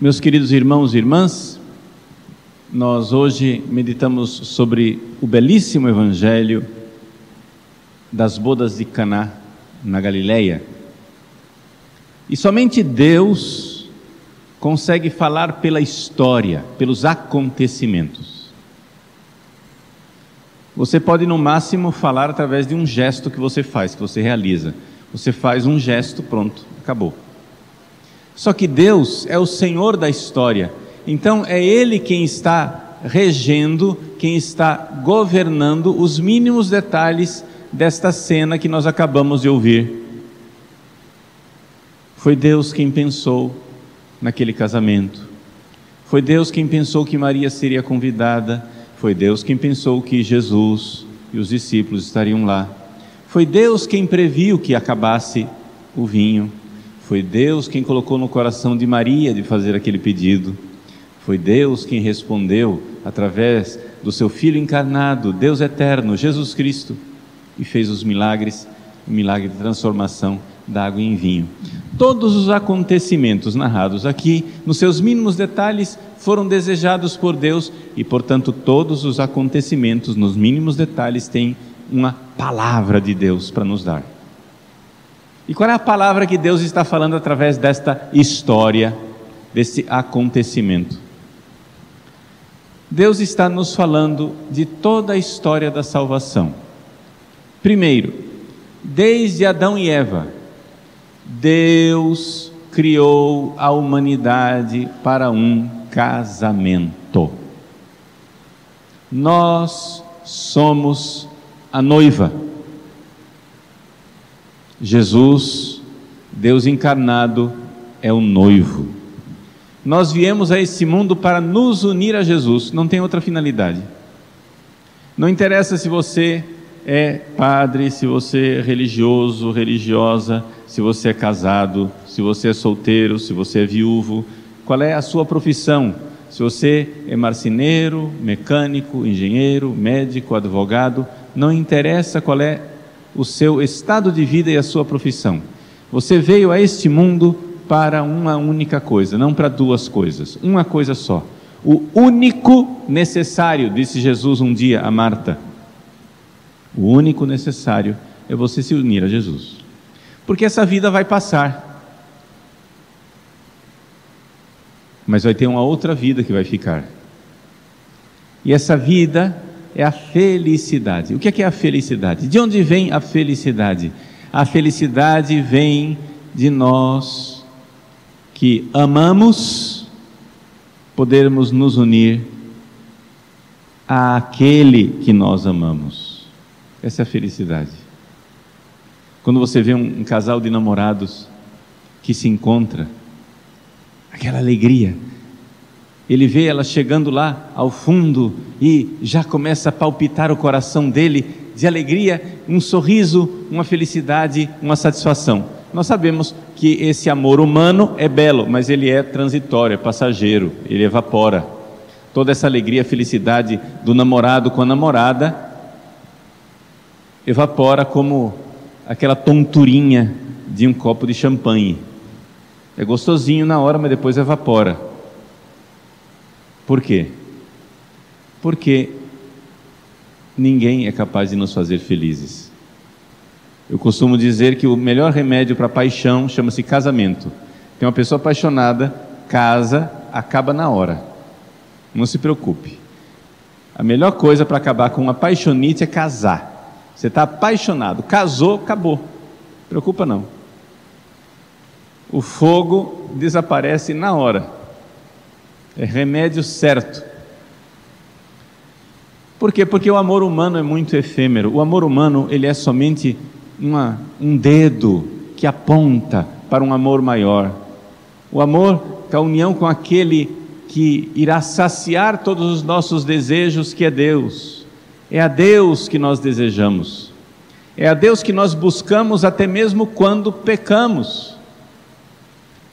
Meus queridos irmãos e irmãs, nós hoje meditamos sobre o belíssimo evangelho das bodas de Caná na Galileia. E somente Deus consegue falar pela história, pelos acontecimentos. Você pode no máximo falar através de um gesto que você faz, que você realiza. Você faz um gesto, pronto, acabou. Só que Deus é o Senhor da história. Então é ele quem está regendo, quem está governando os mínimos detalhes desta cena que nós acabamos de ouvir. Foi Deus quem pensou naquele casamento. Foi Deus quem pensou que Maria seria convidada. Foi Deus quem pensou que Jesus e os discípulos estariam lá. Foi Deus quem previu que acabasse o vinho. Foi Deus quem colocou no coração de Maria de fazer aquele pedido. Foi Deus quem respondeu através do seu Filho encarnado, Deus eterno, Jesus Cristo, e fez os milagres, o milagre de transformação da água em vinho. Todos os acontecimentos narrados aqui, nos seus mínimos detalhes, foram desejados por Deus e, portanto, todos os acontecimentos, nos mínimos detalhes, têm uma palavra de Deus para nos dar. E qual é a palavra que Deus está falando através desta história, desse acontecimento? Deus está nos falando de toda a história da salvação. Primeiro, desde Adão e Eva, Deus criou a humanidade para um casamento. Nós somos a noiva. Jesus, Deus encarnado, é o noivo. Nós viemos a esse mundo para nos unir a Jesus, não tem outra finalidade. Não interessa se você é padre, se você é religioso, religiosa, se você é casado, se você é solteiro, se você é viúvo, qual é a sua profissão? Se você é marceneiro, mecânico, engenheiro, médico, advogado, não interessa qual é o seu estado de vida e a sua profissão. Você veio a este mundo para uma única coisa, não para duas coisas, uma coisa só. O único necessário, disse Jesus um dia a Marta, o único necessário é você se unir a Jesus. Porque essa vida vai passar. Mas vai ter uma outra vida que vai ficar. E essa vida é a felicidade. O que é, que é a felicidade? De onde vem a felicidade? A felicidade vem de nós que amamos podermos nos unir àquele que nós amamos. Essa é a felicidade. Quando você vê um, um casal de namorados que se encontra, aquela alegria, ele vê ela chegando lá ao fundo e já começa a palpitar o coração dele de alegria, um sorriso, uma felicidade, uma satisfação. Nós sabemos que esse amor humano é belo, mas ele é transitório, é passageiro, ele evapora. Toda essa alegria, felicidade do namorado com a namorada evapora como aquela tonturinha de um copo de champanhe. É gostosinho na hora, mas depois evapora. Por quê? Porque ninguém é capaz de nos fazer felizes. Eu costumo dizer que o melhor remédio para paixão chama-se casamento. Tem uma pessoa apaixonada, casa, acaba na hora. Não se preocupe. A melhor coisa para acabar com uma paixonite é casar. Você está apaixonado, casou, acabou. Não preocupa não. O fogo desaparece na hora. É remédio certo. Por quê? Porque o amor humano é muito efêmero. O amor humano, ele é somente uma, um dedo que aponta para um amor maior. O amor é a união com aquele que irá saciar todos os nossos desejos, que é Deus. É a Deus que nós desejamos. É a Deus que nós buscamos até mesmo quando pecamos.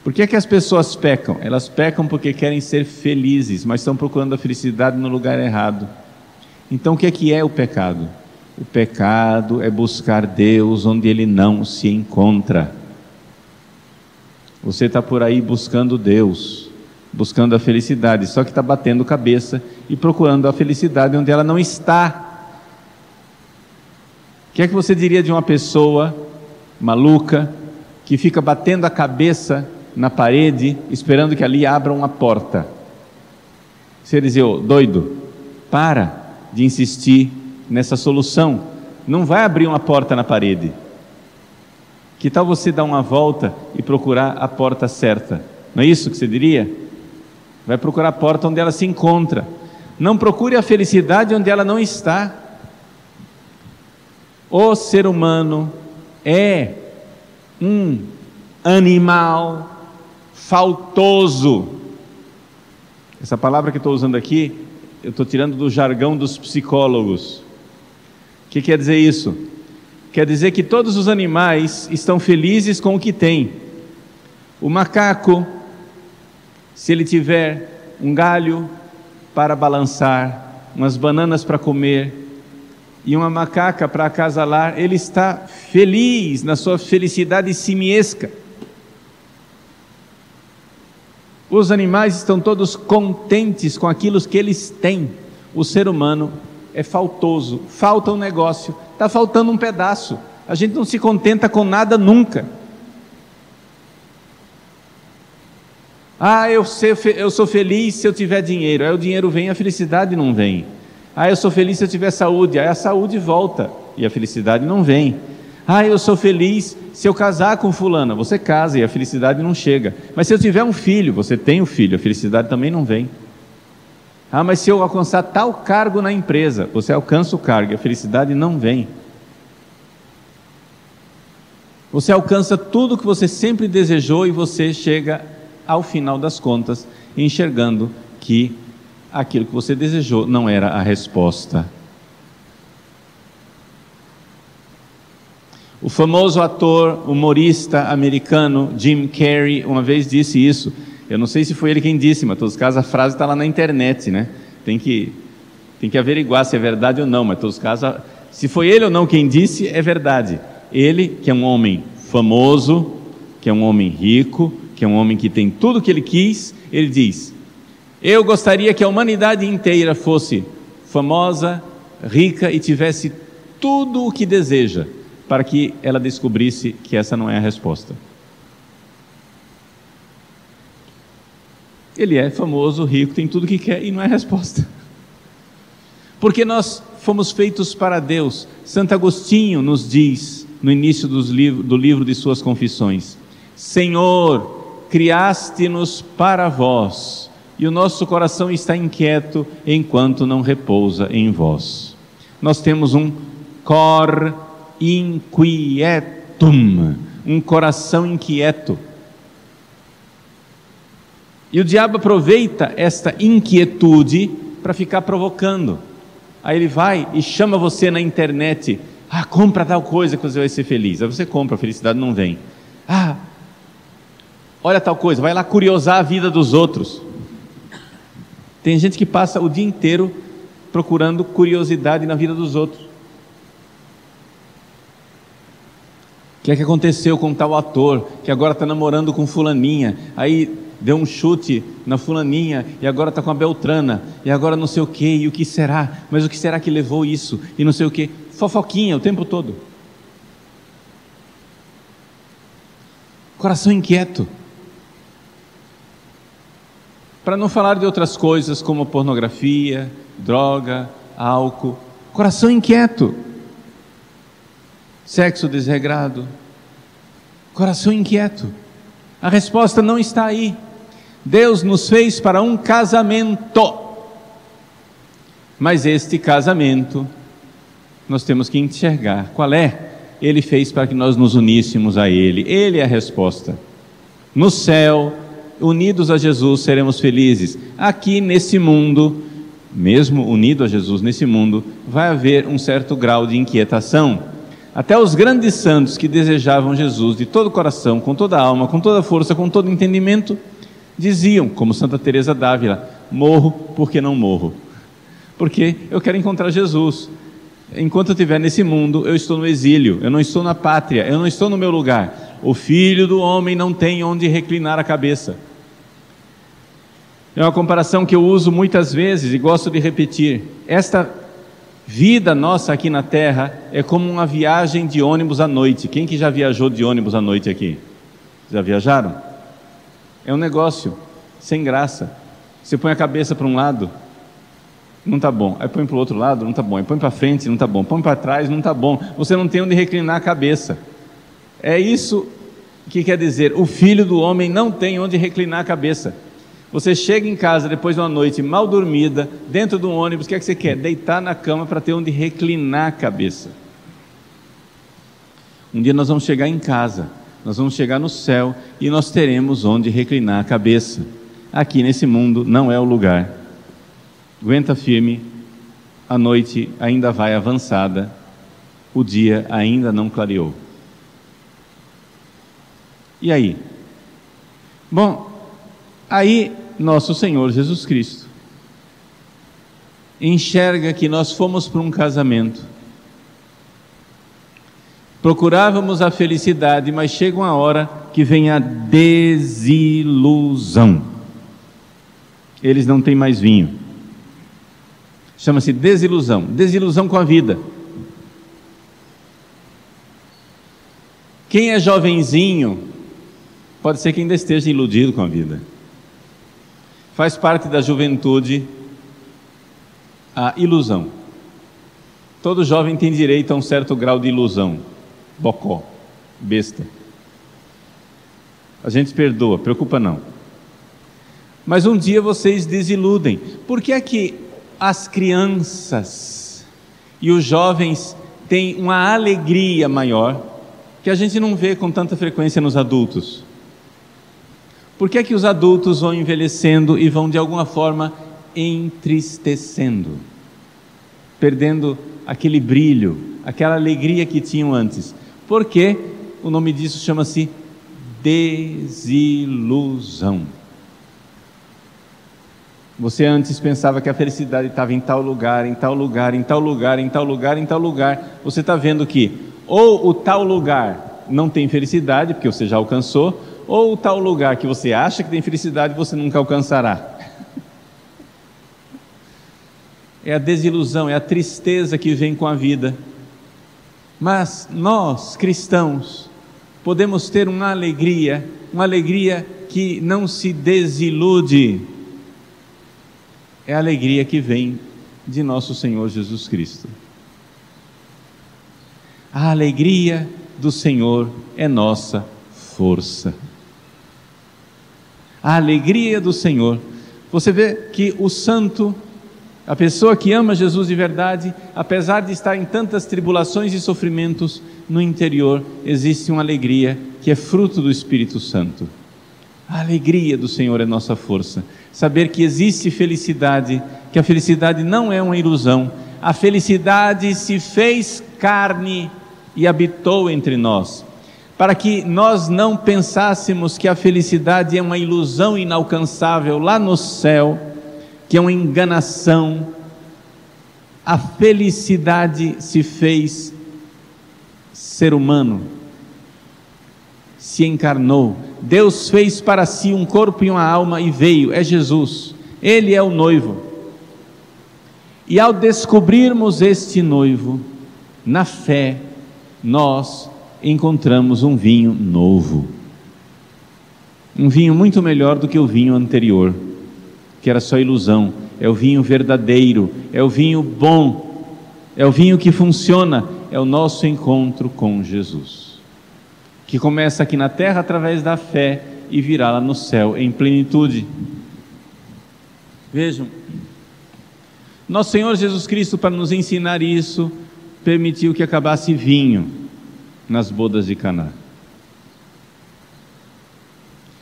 Por que, é que as pessoas pecam? Elas pecam porque querem ser felizes, mas estão procurando a felicidade no lugar errado. Então, o que é que é o pecado? O pecado é buscar Deus onde Ele não se encontra. Você está por aí buscando Deus, buscando a felicidade, só que está batendo cabeça e procurando a felicidade onde ela não está. O que é que você diria de uma pessoa maluca que fica batendo a cabeça na parede, esperando que ali abra uma porta? Você dizia, doido, para de insistir nessa solução, não vai abrir uma porta na parede. Que tal você dar uma volta e procurar a porta certa? Não é isso que você diria? Vai procurar a porta onde ela se encontra. Não procure a felicidade onde ela não está. O ser humano é um animal faltoso. Essa palavra que estou usando aqui, eu estou tirando do jargão dos psicólogos. O que quer dizer isso? Quer dizer que todos os animais estão felizes com o que têm. O macaco, se ele tiver um galho para balançar, umas bananas para comer e uma macaca para acasalar, ele está feliz na sua felicidade simiesca. Os animais estão todos contentes com aquilo que eles têm. O ser humano é faltoso, falta um negócio, está faltando um pedaço. A gente não se contenta com nada nunca. Ah, eu, sou feliz se eu tiver dinheiro. Aí o dinheiro vem, a felicidade não vem. Ah, eu sou feliz se eu tiver saúde. Aí a saúde volta e a felicidade não vem. Ah, eu sou feliz se eu casar com fulana. Você casa e a felicidade não chega. Mas se eu tiver um filho, você tem um filho, a felicidade também não vem. Ah, mas se eu alcançar tal cargo na empresa, você alcança o cargo e a felicidade não vem. Você alcança tudo o que você sempre desejou e você chega ao final das contas enxergando que aquilo que você desejou não era a resposta. O famoso ator, humorista americano Jim Carrey, uma vez disse isso. Eu não sei se foi ele quem disse, mas em todos os casos a frase está lá na internet, né? Tem que, tem que averiguar se é verdade ou não, mas todos os casos, se foi ele ou não quem disse, é verdade. Ele, que é um homem famoso, que é um homem rico, que é um homem que tem tudo o que ele quis, ele diz: Eu gostaria que a humanidade inteira fosse famosa, rica e tivesse tudo o que deseja, para que ela descobrisse que essa não é a resposta. Ele é famoso, rico, tem tudo que quer e não é resposta. Porque nós fomos feitos para Deus. Santo Agostinho nos diz, no início livro, do livro de suas confissões: Senhor, criaste-nos para vós, e o nosso coração está inquieto enquanto não repousa em vós. Nós temos um cor inquietum, um coração inquieto. E o diabo aproveita esta inquietude para ficar provocando. Aí ele vai e chama você na internet. Ah, compra tal coisa que você vai ser feliz. Aí você compra, a felicidade não vem. Ah, olha tal coisa, vai lá curiosar a vida dos outros. Tem gente que passa o dia inteiro procurando curiosidade na vida dos outros. Que é que aconteceu com tal ator que agora está namorando com fulaninha? Aí deu um chute na fulaninha e agora está com a Beltrana e agora não sei o que e o que será, mas o que será que levou isso e não sei o que, fofoquinha o tempo todo. Coração inquieto. Para não falar de outras coisas como pornografia, droga, álcool. Coração inquieto. Sexo desregrado. Coração inquieto. A resposta não está aí. Deus nos fez para um casamento. Mas este casamento, nós temos que enxergar qual é. Ele fez para que nós nos uníssemos a Ele. Ele é a resposta. No céu, unidos a Jesus, seremos felizes. Aqui nesse mundo, mesmo unido a Jesus nesse mundo, vai haver um certo grau de inquietação. Até os grandes santos que desejavam Jesus de todo o coração, com toda a alma, com toda a força, com todo entendimento, diziam, como Santa Teresa d'Ávila, morro porque não morro. Porque eu quero encontrar Jesus. Enquanto eu estiver nesse mundo, eu estou no exílio, eu não estou na pátria, eu não estou no meu lugar. O filho do homem não tem onde reclinar a cabeça. É uma comparação que eu uso muitas vezes e gosto de repetir. Esta vida nossa aqui na Terra é como uma viagem de ônibus à noite. Quem que já viajou de ônibus à noite aqui? Já viajaram? É um negócio sem graça. Você põe a cabeça para um lado, não está bom. Aí põe para o outro lado, não está bom. Aí põe para frente, não está bom. Põe para trás, não está bom. Você não tem onde reclinar a cabeça. É isso que quer dizer: o filho do homem não tem onde reclinar a cabeça. Você chega em casa depois de uma noite mal dormida, dentro de um ônibus, o que é que você quer? Deitar na cama para ter onde reclinar a cabeça. Um dia nós vamos chegar em casa, nós vamos chegar no céu e nós teremos onde reclinar a cabeça. Aqui nesse mundo não é o lugar. Aguenta firme, a noite ainda vai avançada, o dia ainda não clareou. E aí? Bom, Aí, nosso Senhor Jesus Cristo enxerga que nós fomos para um casamento, procurávamos a felicidade, mas chega uma hora que vem a desilusão. Eles não têm mais vinho. Chama-se desilusão desilusão com a vida. Quem é jovenzinho, pode ser que ainda esteja iludido com a vida. Faz parte da juventude a ilusão. Todo jovem tem direito a um certo grau de ilusão. Bocó, besta. A gente perdoa, preocupa não. Mas um dia vocês desiludem. Por que é que as crianças e os jovens têm uma alegria maior que a gente não vê com tanta frequência nos adultos? Por que é que os adultos vão envelhecendo e vão de alguma forma entristecendo, perdendo aquele brilho, aquela alegria que tinham antes? Porque o nome disso chama-se desilusão. Você antes pensava que a felicidade estava em tal lugar, em tal lugar, em tal lugar, em tal lugar, em tal lugar. Você está vendo que ou o tal lugar não tem felicidade, porque você já alcançou, ou tal lugar que você acha que tem felicidade você nunca alcançará. É a desilusão, é a tristeza que vem com a vida. Mas nós, cristãos, podemos ter uma alegria, uma alegria que não se desilude. É a alegria que vem de nosso Senhor Jesus Cristo. A alegria do Senhor é nossa força a alegria do Senhor. Você vê que o santo, a pessoa que ama Jesus de verdade, apesar de estar em tantas tribulações e sofrimentos, no interior existe uma alegria que é fruto do Espírito Santo. A alegria do Senhor é nossa força. Saber que existe felicidade, que a felicidade não é uma ilusão, a felicidade se fez carne e habitou entre nós para que nós não pensássemos que a felicidade é uma ilusão inalcançável lá no céu, que é uma enganação. A felicidade se fez ser humano, se encarnou. Deus fez para si um corpo e uma alma e veio, é Jesus. Ele é o noivo. E ao descobrirmos este noivo, na fé, nós encontramos um vinho novo. Um vinho muito melhor do que o vinho anterior, que era só ilusão. É o vinho verdadeiro, é o vinho bom, é o vinho que funciona, é o nosso encontro com Jesus. Que começa aqui na terra através da fé e virá lá no céu em plenitude. Vejam, nosso Senhor Jesus Cristo, para nos ensinar isso, permitiu que acabasse vinho nas bodas de Caná.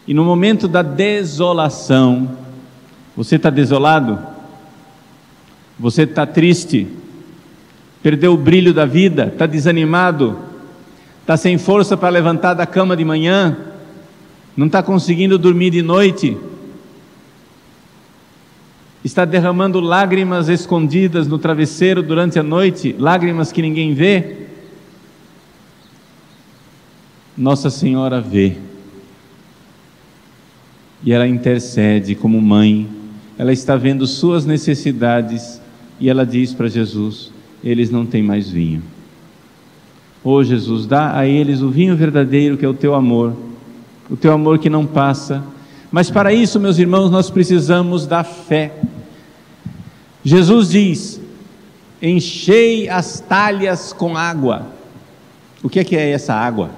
E no momento da desolação, você está desolado? Você está triste? Perdeu o brilho da vida? Está desanimado? Está sem força para levantar da cama de manhã? Não está conseguindo dormir de noite? Está derramando lágrimas escondidas no travesseiro durante a noite, lágrimas que ninguém vê? Nossa Senhora vê. E ela intercede como mãe ela está vendo suas necessidades e ela diz para Jesus: eles não têm mais vinho. Oh Jesus, dá a eles o vinho verdadeiro que é o teu amor, o teu amor que não passa. Mas para isso, meus irmãos, nós precisamos da fé. Jesus diz: enchei as talhas com água. O que é, que é essa água?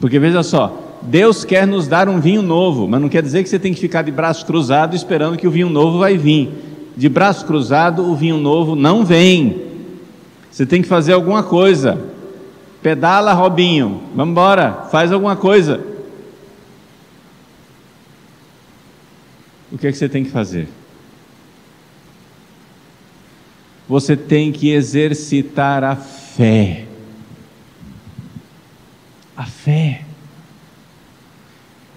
Porque veja só, Deus quer nos dar um vinho novo, mas não quer dizer que você tem que ficar de braço cruzado esperando que o vinho novo vai vir. De braço cruzado, o vinho novo não vem. Você tem que fazer alguma coisa. Pedala, Robinho. Vamos embora, faz alguma coisa. O que é que você tem que fazer? Você tem que exercitar a fé. A fé.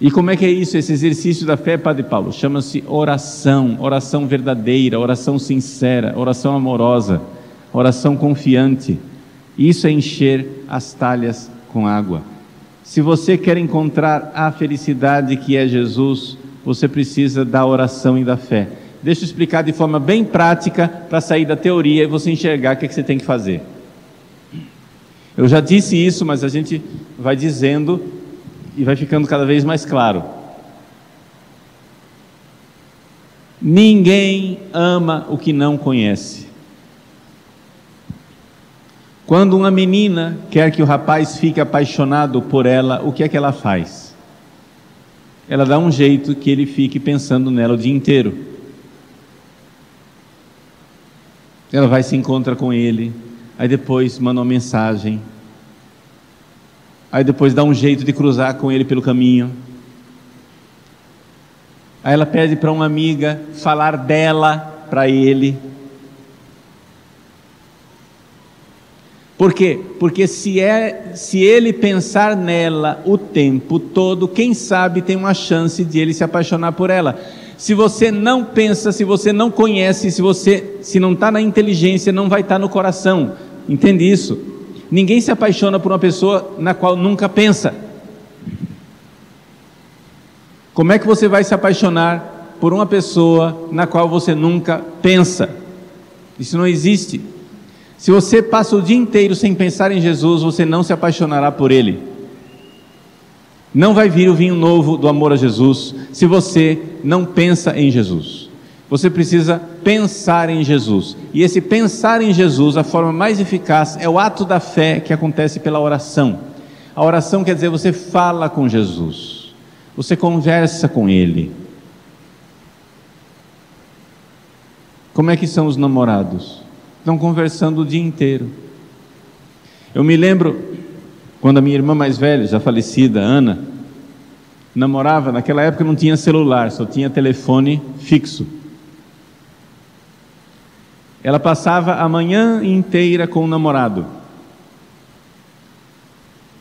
E como é que é isso, esse exercício da fé, Padre Paulo? Chama-se oração, oração verdadeira, oração sincera, oração amorosa, oração confiante. Isso é encher as talhas com água. Se você quer encontrar a felicidade que é Jesus, você precisa da oração e da fé. Deixa eu explicar de forma bem prática para sair da teoria e você enxergar o que, é que você tem que fazer. Eu já disse isso, mas a gente vai dizendo e vai ficando cada vez mais claro. Ninguém ama o que não conhece. Quando uma menina quer que o rapaz fique apaixonado por ela, o que é que ela faz? Ela dá um jeito que ele fique pensando nela o dia inteiro. Ela vai se encontra com ele, aí depois manda uma mensagem, aí depois dá um jeito de cruzar com ele pelo caminho. Aí ela pede para uma amiga falar dela para ele. Por quê? Porque se, é, se ele pensar nela o tempo todo, quem sabe tem uma chance de ele se apaixonar por ela. Se você não pensa, se você não conhece, se você se não está na inteligência, não vai estar tá no coração. Entende isso? Ninguém se apaixona por uma pessoa na qual nunca pensa. Como é que você vai se apaixonar por uma pessoa na qual você nunca pensa? Isso não existe. Se você passa o dia inteiro sem pensar em Jesus, você não se apaixonará por Ele. Não vai vir o vinho novo do amor a Jesus se você não pensa em Jesus. Você precisa pensar em Jesus. E esse pensar em Jesus, a forma mais eficaz, é o ato da fé que acontece pela oração. A oração quer dizer você fala com Jesus, você conversa com Ele. Como é que são os namorados? Estão conversando o dia inteiro. Eu me lembro quando a minha irmã mais velha, já falecida, Ana, namorava, naquela época não tinha celular, só tinha telefone fixo. Ela passava a manhã inteira com o namorado.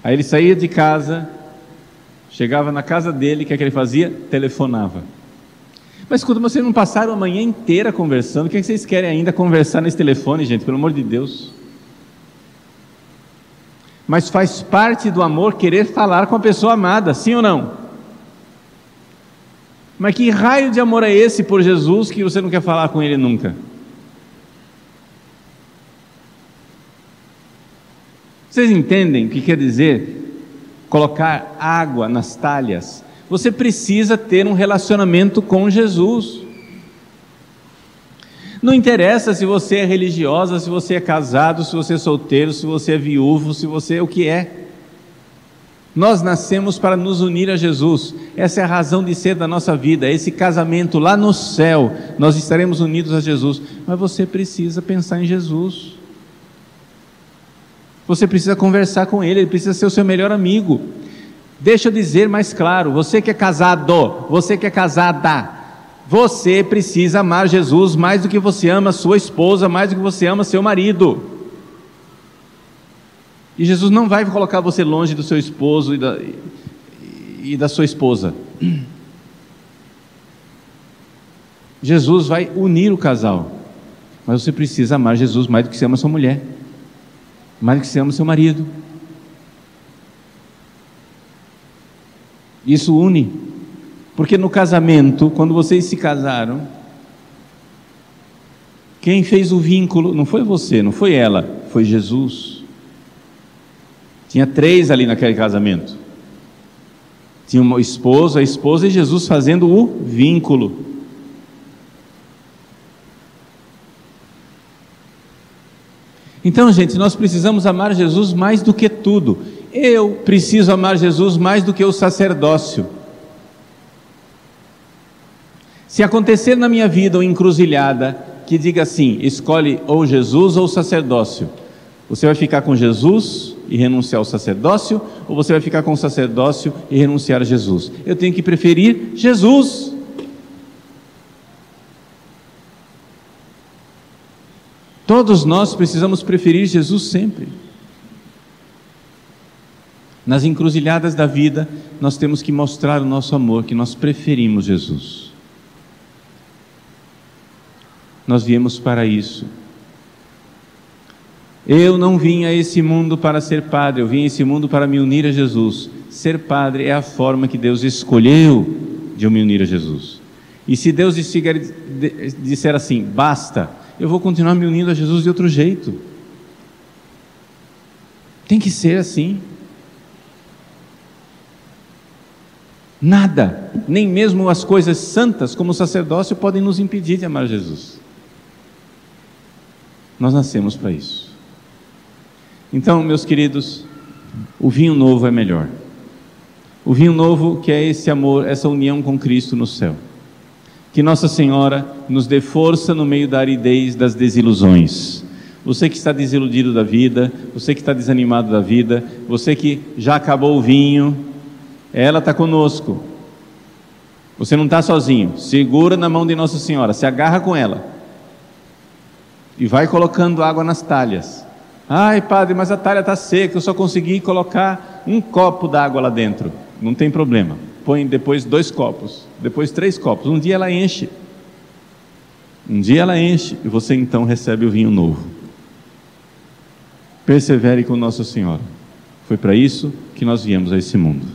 Aí ele saía de casa, chegava na casa dele, o que, é que ele fazia? Telefonava. Mas escuta, vocês não passaram a manhã inteira conversando, o que, é que vocês querem ainda conversar nesse telefone, gente? Pelo amor de Deus. Mas faz parte do amor querer falar com a pessoa amada, sim ou não? Mas que raio de amor é esse por Jesus que você não quer falar com ele nunca? Vocês entendem o que quer dizer colocar água nas talhas? Você precisa ter um relacionamento com Jesus. Não interessa se você é religiosa, se você é casado, se você é solteiro, se você é viúvo, se você é o que é. Nós nascemos para nos unir a Jesus. Essa é a razão de ser da nossa vida. Esse casamento lá no céu, nós estaremos unidos a Jesus. Mas você precisa pensar em Jesus. Você precisa conversar com ele, ele precisa ser o seu melhor amigo. Deixa eu dizer mais claro: você que é casado, você que é casada, você precisa amar Jesus mais do que você ama sua esposa, mais do que você ama seu marido. E Jesus não vai colocar você longe do seu esposo e da, e da sua esposa. Jesus vai unir o casal, mas você precisa amar Jesus mais do que você ama sua mulher mais do que você ama seu marido. Isso une. Porque no casamento, quando vocês se casaram, quem fez o vínculo não foi você, não foi ela, foi Jesus. Tinha três ali naquele casamento. Tinha uma esposa, a esposa e Jesus fazendo o vínculo. Então, gente, nós precisamos amar Jesus mais do que tudo. Eu preciso amar Jesus mais do que o sacerdócio. Se acontecer na minha vida uma encruzilhada que diga assim: escolhe ou Jesus ou o sacerdócio, você vai ficar com Jesus e renunciar ao sacerdócio, ou você vai ficar com o sacerdócio e renunciar a Jesus? Eu tenho que preferir Jesus. Todos nós precisamos preferir Jesus sempre. Nas encruzilhadas da vida, nós temos que mostrar o nosso amor, que nós preferimos Jesus. Nós viemos para isso. Eu não vim a esse mundo para ser padre, eu vim a esse mundo para me unir a Jesus. Ser padre é a forma que Deus escolheu de eu me unir a Jesus. E se Deus disser assim, basta, eu vou continuar me unindo a Jesus de outro jeito. Tem que ser assim. Nada, nem mesmo as coisas santas, como o sacerdócio, podem nos impedir de amar Jesus. Nós nascemos para isso. Então, meus queridos, o vinho novo é melhor. O vinho novo que é esse amor, essa união com Cristo no céu. Que Nossa Senhora nos dê força no meio da aridez das desilusões. Você que está desiludido da vida, você que está desanimado da vida, você que já acabou o vinho, ela está conosco. Você não está sozinho. Segura na mão de Nossa Senhora, se agarra com ela e vai colocando água nas talhas. Ai, padre, mas a talha está seca, eu só consegui colocar um copo d'água lá dentro. Não tem problema põe depois dois copos, depois três copos. Um dia ela enche. Um dia ela enche e você então recebe o vinho novo. Persevere com Nossa Senhora. Foi para isso que nós viemos a esse mundo.